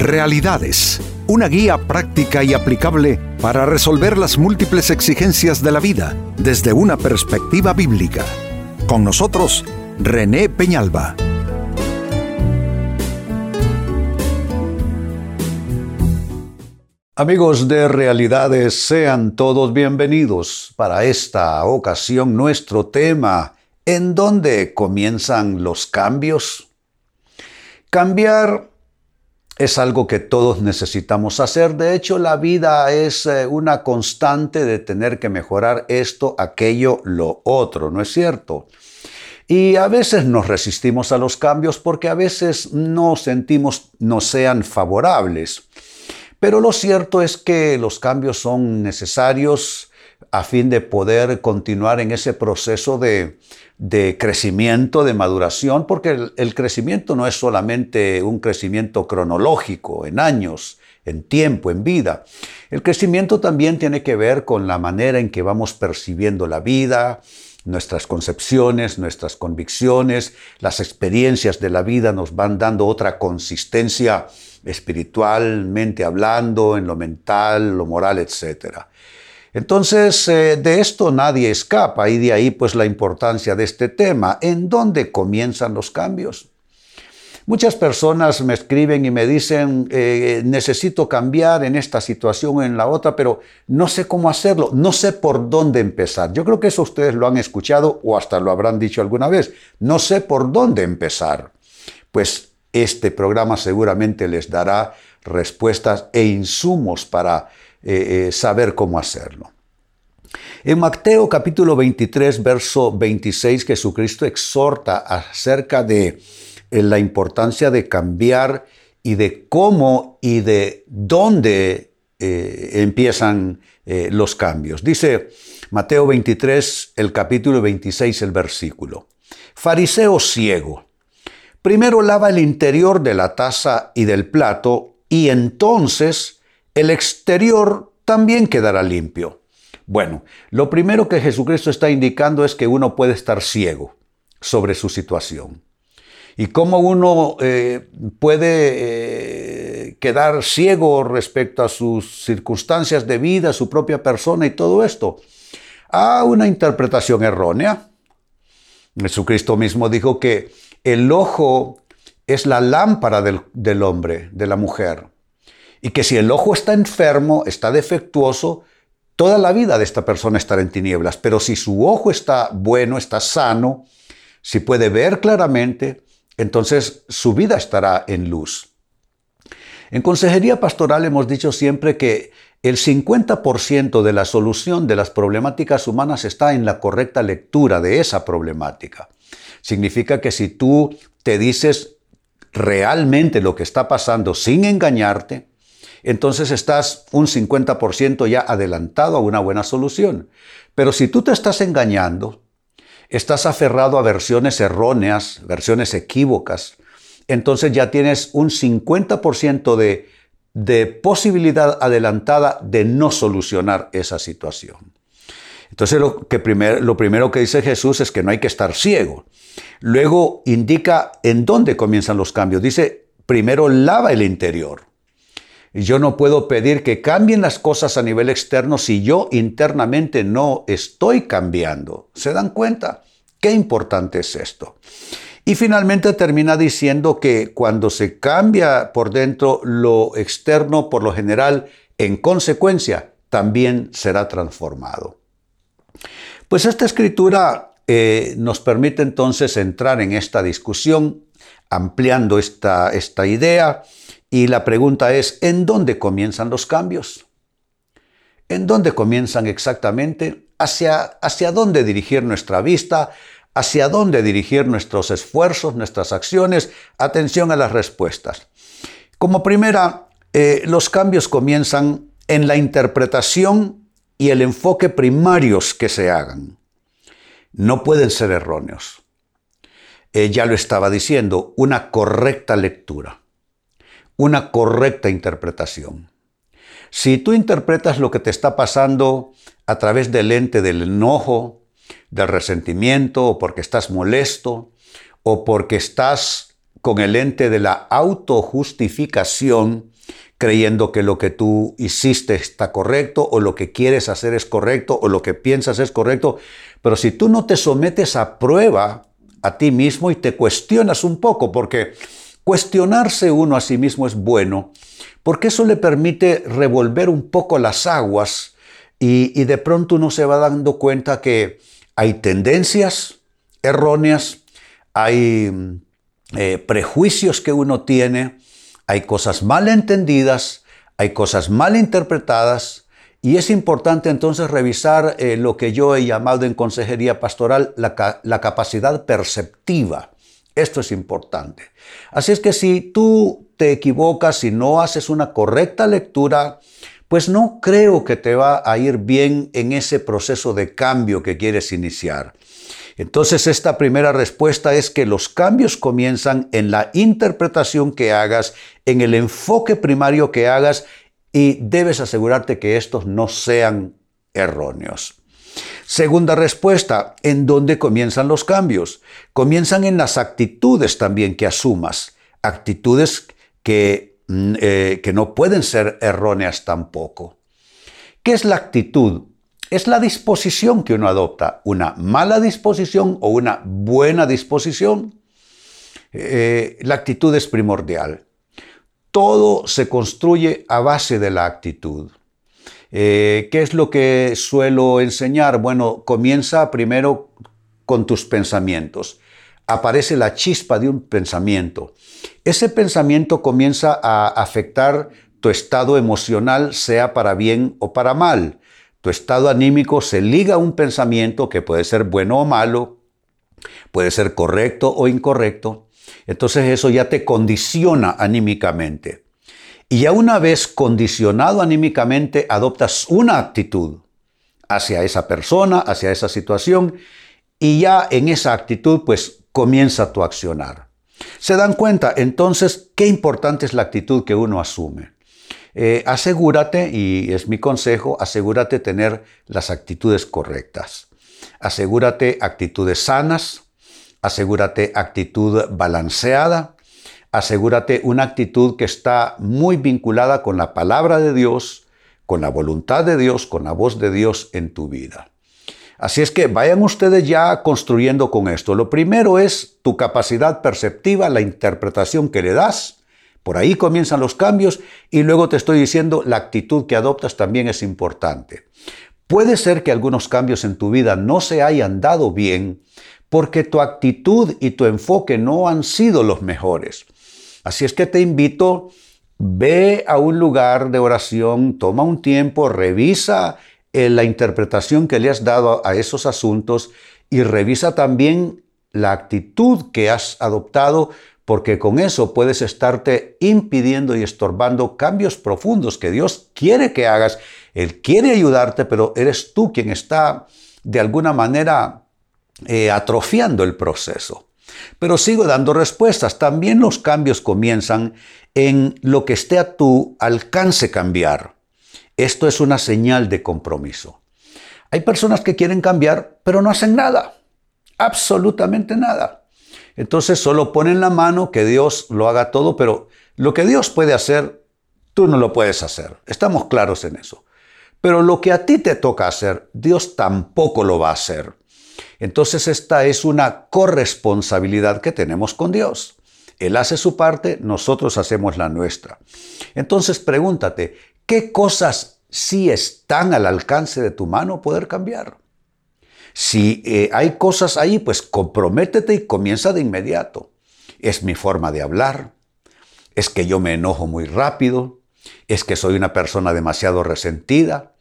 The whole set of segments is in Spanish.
Realidades, una guía práctica y aplicable para resolver las múltiples exigencias de la vida desde una perspectiva bíblica. Con nosotros, René Peñalba. Amigos de Realidades, sean todos bienvenidos. Para esta ocasión nuestro tema, ¿en dónde comienzan los cambios? Cambiar es algo que todos necesitamos hacer. De hecho, la vida es eh, una constante de tener que mejorar esto, aquello, lo otro, ¿no es cierto? Y a veces nos resistimos a los cambios porque a veces no sentimos no sean favorables. Pero lo cierto es que los cambios son necesarios a fin de poder continuar en ese proceso de, crecimiento, de maduración, porque el, crecimiento no es solamente un crecimiento cronológico, en años, en tiempo, en vida. El crecimiento también tiene que ver con la manera en que vamos percibiendo la vida, nuestras concepciones, nuestras convicciones, las experiencias de la vida nos van dando otra consistencia espiritualmente hablando, en lo mental, lo moral, etcétera. Entonces, eh, de esto nadie escapa y de ahí pues la importancia de este tema. ¿En dónde comienzan los cambios? Muchas personas me escriben y me dicen, eh, necesito cambiar en esta situación o en la otra, pero no sé cómo hacerlo, no sé por dónde empezar. Yo creo que eso ustedes lo han escuchado o hasta lo habrán dicho alguna vez. No sé por dónde empezar. Pues este programa seguramente les dará respuestas e insumos para eh, eh, saber cómo hacerlo. En Mateo capítulo 23, verso 26, Jesucristo exhorta acerca de eh, la importancia de cambiar y de cómo y de dónde empiezan los cambios. Dice Mateo 23, el capítulo 26, el versículo. Fariseo ciego, primero lava el interior de la taza y del plato y entonces el exterior también quedará limpio. Bueno, lo primero que Jesucristo está indicando es que uno puede estar ciego sobre su situación. Y cómo uno eh, puede eh, quedar ciego respecto a sus circunstancias de vida, su propia persona y todo esto. A una interpretación errónea. Jesucristo mismo dijo que el ojo es la lámpara del hombre, de la mujer. Y que si el ojo está enfermo, está defectuoso, toda la vida de esta persona estará en tinieblas. Pero si su ojo está bueno, está sano, si puede ver claramente, entonces su vida estará en luz. En consejería pastoral hemos dicho siempre que el 50% de la solución de las problemáticas humanas está en la correcta lectura de esa problemática. Significa que si tú te dices realmente lo que está pasando sin engañarte, entonces estás un 50% ya adelantado a una buena solución. Pero si tú te estás engañando, estás aferrado a versiones erróneas, versiones equívocas, entonces ya tienes un 50% de, de posibilidad adelantada de no solucionar esa situación. Entonces lo, que lo primero que dice Jesús es que no hay que estar ciego. Luego indica en dónde comienzan los cambios. Dice, primero lava el interior. Yo no puedo pedir que cambien las cosas a nivel externo si yo internamente no estoy cambiando. ¿Se dan cuenta? Qué importante es esto. Y finalmente termina diciendo que cuando se cambia por dentro lo externo, por lo general, en consecuencia, también será transformado. Pues esta escritura eh, nos permite entonces entrar en esta discusión, ampliando esta, esta idea y la pregunta es, ¿en dónde comienzan los cambios? ¿En dónde comienzan exactamente? ¿Hacia, hacia dónde dirigir nuestra vista? ¿Hacia dónde dirigir nuestros esfuerzos, nuestras acciones? Atención a las respuestas. Como primera, eh, los cambios comienzan en la interpretación y el enfoque primarios que se hagan. No pueden ser erróneos. Eh, ya lo estaba diciendo, una correcta lectura una correcta interpretación. Si tú interpretas lo que te está pasando a través del lente del enojo, del resentimiento, o porque estás molesto, o porque estás con el ente de la autojustificación, creyendo que lo que tú hiciste está correcto o lo que quieres hacer es correcto o lo que piensas es correcto. Pero si tú no te sometes a prueba a ti mismo y te cuestionas un poco, porque cuestionarse uno a sí mismo es bueno, porque eso le permite revolver un poco las aguas y, de pronto uno se va dando cuenta que hay tendencias erróneas, hay eh, prejuicios que uno tiene, hay cosas mal entendidas, hay cosas mal interpretadas, y es importante entonces revisar eh, lo que yo he llamado en consejería pastoral la, la, capacidad perceptiva. Esto es importante. Así es que si tú te equivocas, y no haces una correcta lectura, pues no creo que te va a ir bien en ese proceso de cambio que quieres iniciar. Entonces esta primera respuesta es que los cambios comienzan en la interpretación que hagas, en el enfoque primario que hagas y debes asegurarte que estos no sean erróneos. Segunda respuesta, ¿en dónde comienzan los cambios? Comienzan en las actitudes también que asumas, actitudes que, mm, eh, que no pueden ser erróneas tampoco. ¿Qué es la actitud? es la disposición que uno adopta, una mala disposición o una buena disposición. Eh, la actitud es primordial. Todo se construye a base de la actitud. Eh, ¿Qué es lo que suelo enseñar? Bueno, comienza primero con tus pensamientos. Aparece la chispa de un pensamiento. Ese pensamiento comienza a afectar tu estado emocional, sea para bien o para mal. Tu estado anímico se liga a un pensamiento que puede ser bueno o malo, puede ser correcto o incorrecto. Entonces eso ya te condiciona anímicamente. Y ya una vez condicionado anímicamente, adoptas una actitud hacia esa persona, hacia esa situación, y ya en esa actitud pues comienza tu accionar. ¿Se dan cuenta entonces qué importante es la actitud que uno asume? Eh, asegúrate, y es mi consejo, asegúrate tener las actitudes correctas. Asegúrate actitudes sanas, asegúrate actitud balanceada, asegúrate una actitud que está muy vinculada con la palabra de Dios, con la voluntad de Dios, con la voz de Dios en tu vida. Así es que vayan ustedes ya construyendo con esto. Lo primero es tu capacidad perceptiva, la interpretación que le das por ahí comienzan los cambios y luego te estoy diciendo, la actitud que adoptas también es importante. Puede ser que algunos cambios en tu vida no se hayan dado bien porque tu actitud y tu enfoque no han sido los mejores. Así es que te invito, ve a un lugar de oración, toma un tiempo, revisa eh, la interpretación que le has dado a esos asuntos y revisa también la actitud que has adoptado porque con eso puedes estarte impidiendo y estorbando cambios profundos que Dios quiere que hagas. Él quiere ayudarte, pero eres tú quien está de alguna manera eh, atrofiando el proceso. Pero sigo dando respuestas. También los cambios comienzan en lo que esté a tu alcance cambiar. Esto es una señal de compromiso. Hay personas que quieren cambiar, pero no hacen nada. Absolutamente nada. Entonces solo ponen la mano, que Dios lo haga todo, pero lo que Dios puede hacer, tú no lo puedes hacer. Estamos claros en eso. Pero lo que a ti te toca hacer, Dios tampoco lo va a hacer. Entonces esta es una corresponsabilidad que tenemos con Dios. Él hace su parte, nosotros hacemos la nuestra. Entonces pregúntate, ¿qué cosas sí están al alcance de tu mano poder cambiar? Si eh, hay cosas ahí, pues comprométete y comienza de inmediato. Es mi forma de hablar, es que yo me enojo muy rápido, es que soy una persona demasiado resentida,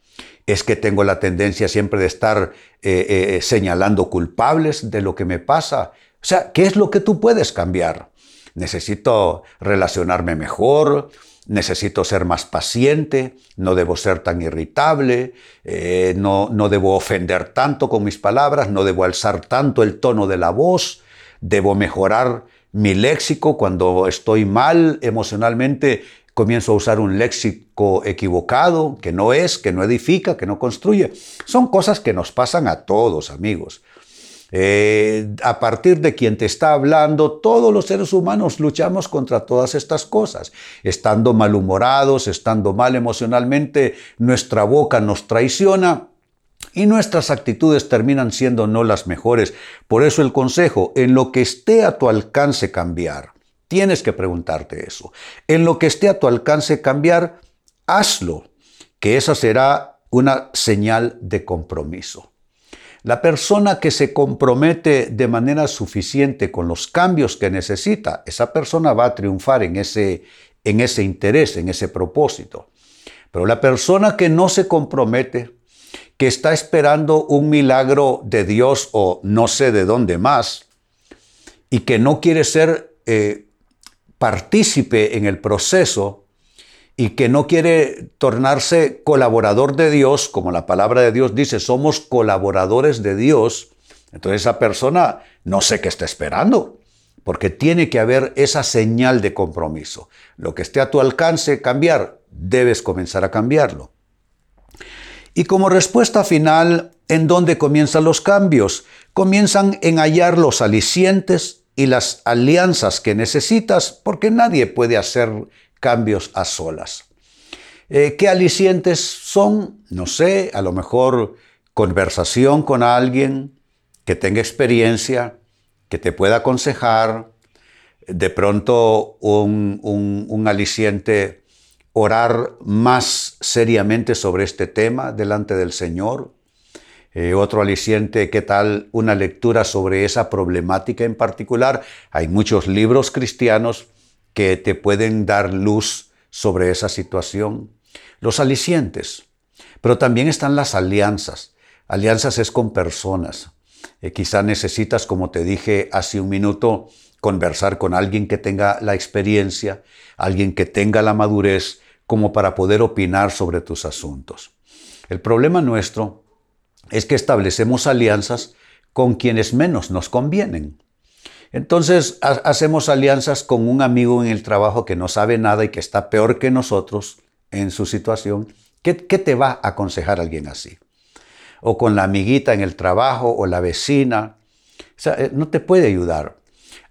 es que tengo la tendencia siempre de estar eh, eh, señalando culpables de lo que me pasa. O sea, ¿qué es lo que tú puedes cambiar? Necesito relacionarme mejor, necesito ser más paciente, no debo ser tan irritable, eh, no, no debo ofender tanto con mis palabras, no debo alzar tanto el tono de la voz, debo mejorar mi léxico cuando estoy mal emocionalmente. Comienzo a usar un léxico equivocado, que no es, que no edifica, que no construye. Son cosas que nos pasan a todos, amigos. eh, a partir de quien te está hablando, todos los seres humanos luchamos contra todas estas cosas. Estando malhumorados, estando mal emocionalmente, nuestra boca nos traiciona y nuestras actitudes terminan siendo no las mejores. Por eso el consejo, en lo que esté a tu alcance cambiar, tienes que preguntarte eso. En lo que esté a tu alcance cambiar, hazlo, que esa será una señal de compromiso. La persona que se compromete de manera suficiente con los cambios que necesita, esa persona va a triunfar en ese, en ese interés, en ese propósito. Pero la persona que no se compromete, que está esperando un milagro de Dios o no sé de dónde más, y que no quiere ser eh, partícipe en el proceso, y que no quiere tornarse colaborador de Dios, como la palabra de Dios dice, somos colaboradores de Dios, entonces esa persona no sé qué está esperando, porque tiene que haber esa señal de compromiso. Lo que esté a tu alcance cambiar, debes comenzar a cambiarlo. Y como respuesta final, ¿en dónde comienzan los cambios? Comienzan en hallar los alicientes y las alianzas que necesitas, porque nadie puede hacer cambios a solas. Eh, ¿Qué alicientes son? No sé, a lo mejor conversación con alguien que tenga experiencia, que te pueda aconsejar, de pronto un, un, aliciente orar más seriamente sobre este tema delante del Señor. Eh, otro aliciente, ¿qué tal una lectura sobre esa problemática en particular? Hay muchos libros cristianos que te pueden dar luz sobre esa situación. Los alicientes, pero también están las alianzas. Alianzas es con personas. Eh, quizá necesitas, como te dije hace un minuto, conversar con alguien que tenga la experiencia, alguien que tenga la madurez, como para poder opinar sobre tus asuntos. El problema nuestro es que establecemos alianzas con quienes menos nos convienen. Entonces hacemos alianzas con un amigo en el trabajo que no sabe nada y que está peor que nosotros en su situación. ¿Qué, te va a aconsejar alguien así? O con la amiguita en el trabajo o la vecina. O sea, eh, no te puede ayudar.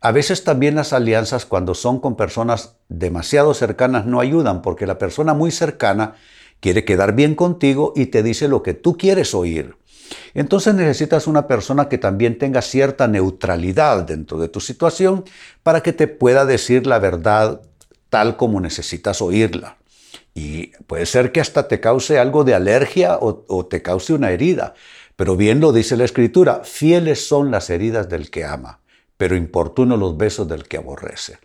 A veces también las alianzas cuando son con personas demasiado cercanas no ayudan porque la persona muy cercana quiere quedar bien contigo y te dice lo que tú quieres oír. Entonces necesitas una persona que también tenga cierta neutralidad dentro de tu situación para que te pueda decir la verdad tal como necesitas oírla. Y puede ser que hasta te cause algo de alergia o, te cause una herida. Pero bien lo dice la Escritura, fieles son las heridas del que ama, pero importuno los besos del que aborrece.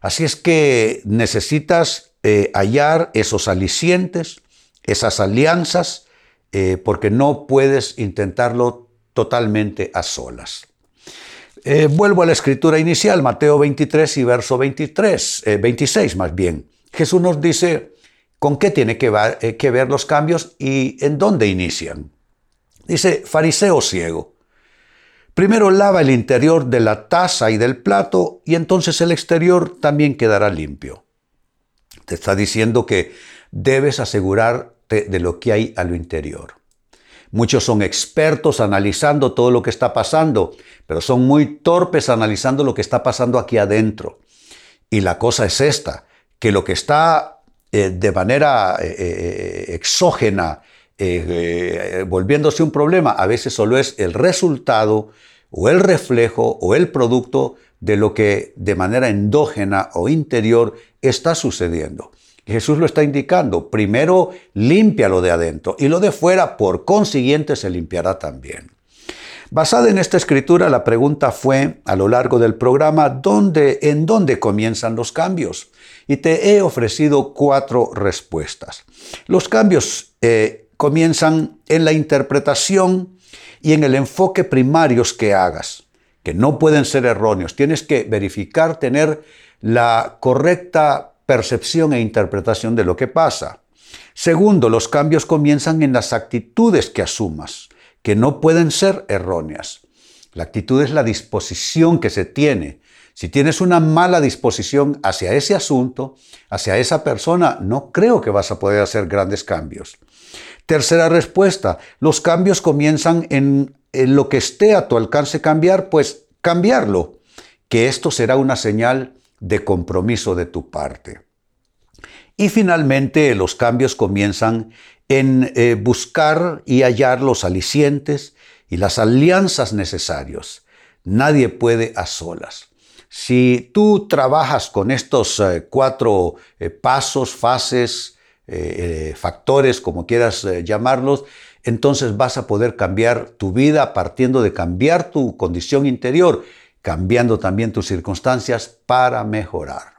Así es que necesitas eh, hallar esos alicientes, esas alianzas, eh, porque no puedes intentarlo totalmente a solas. Eh, vuelvo a la escritura inicial, Mateo 23 y verso 23, 26 eh, más bien. Jesús nos dice con qué tiene que ver, que ver los cambios y en dónde inician. Dice, fariseo ciego. Primero lava el interior de la taza y del plato y entonces el exterior también quedará limpio. Te está diciendo que debes asegurar de lo que hay a lo interior. Muchos son expertos analizando todo lo que está pasando, pero son muy torpes analizando lo que está pasando aquí adentro. Y la cosa es esta, que lo que está eh, de manera eh, eh, exógena, volviéndose un problema, a veces solo es el resultado o el reflejo o el producto de lo que de manera endógena o interior está sucediendo. Jesús lo está indicando. Primero limpia lo de adentro y lo de fuera, por consiguiente, se limpiará también. Basada en esta escritura, la pregunta fue a lo largo del programa, ¿dónde, ¿en dónde comienzan los cambios? Y te he ofrecido cuatro respuestas. Los cambios eh, comienzan en la interpretación y en el enfoque primarios que hagas, que no pueden ser erróneos. Tienes que verificar, tener la correcta percepción e interpretación de lo que pasa. Segundo, los cambios comienzan en las actitudes que asumas, que no pueden ser erróneas. La actitud es la disposición que se tiene. Si tienes una mala disposición hacia ese asunto, hacia esa persona, no creo que vas a poder hacer grandes cambios. Tercera respuesta, los cambios comienzan en en lo que esté a tu alcance cambiar, pues cambiarlo, que esto será una señal de compromiso de tu parte. Y finalmente los cambios comienzan en eh, buscar y hallar los alicientes y las alianzas necesarios. Nadie puede a solas. Si tú trabajas con estos eh, cuatro eh, pasos, fases, factores, como quieras llamarlos, entonces vas a poder cambiar tu vida partiendo de cambiar tu condición interior, cambiando también tus circunstancias para mejorar.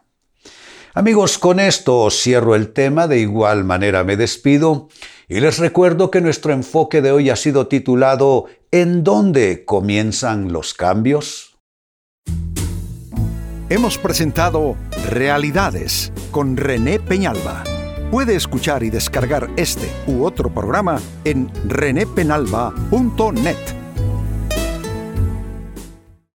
Amigos, con esto cierro el tema, de igual manera me despido y les recuerdo que nuestro enfoque de hoy ha sido titulado ¿En dónde comienzan los cambios? Hemos presentado Realidades con René Peñalba. Puede escuchar y descargar este u otro programa en renépenalba.net.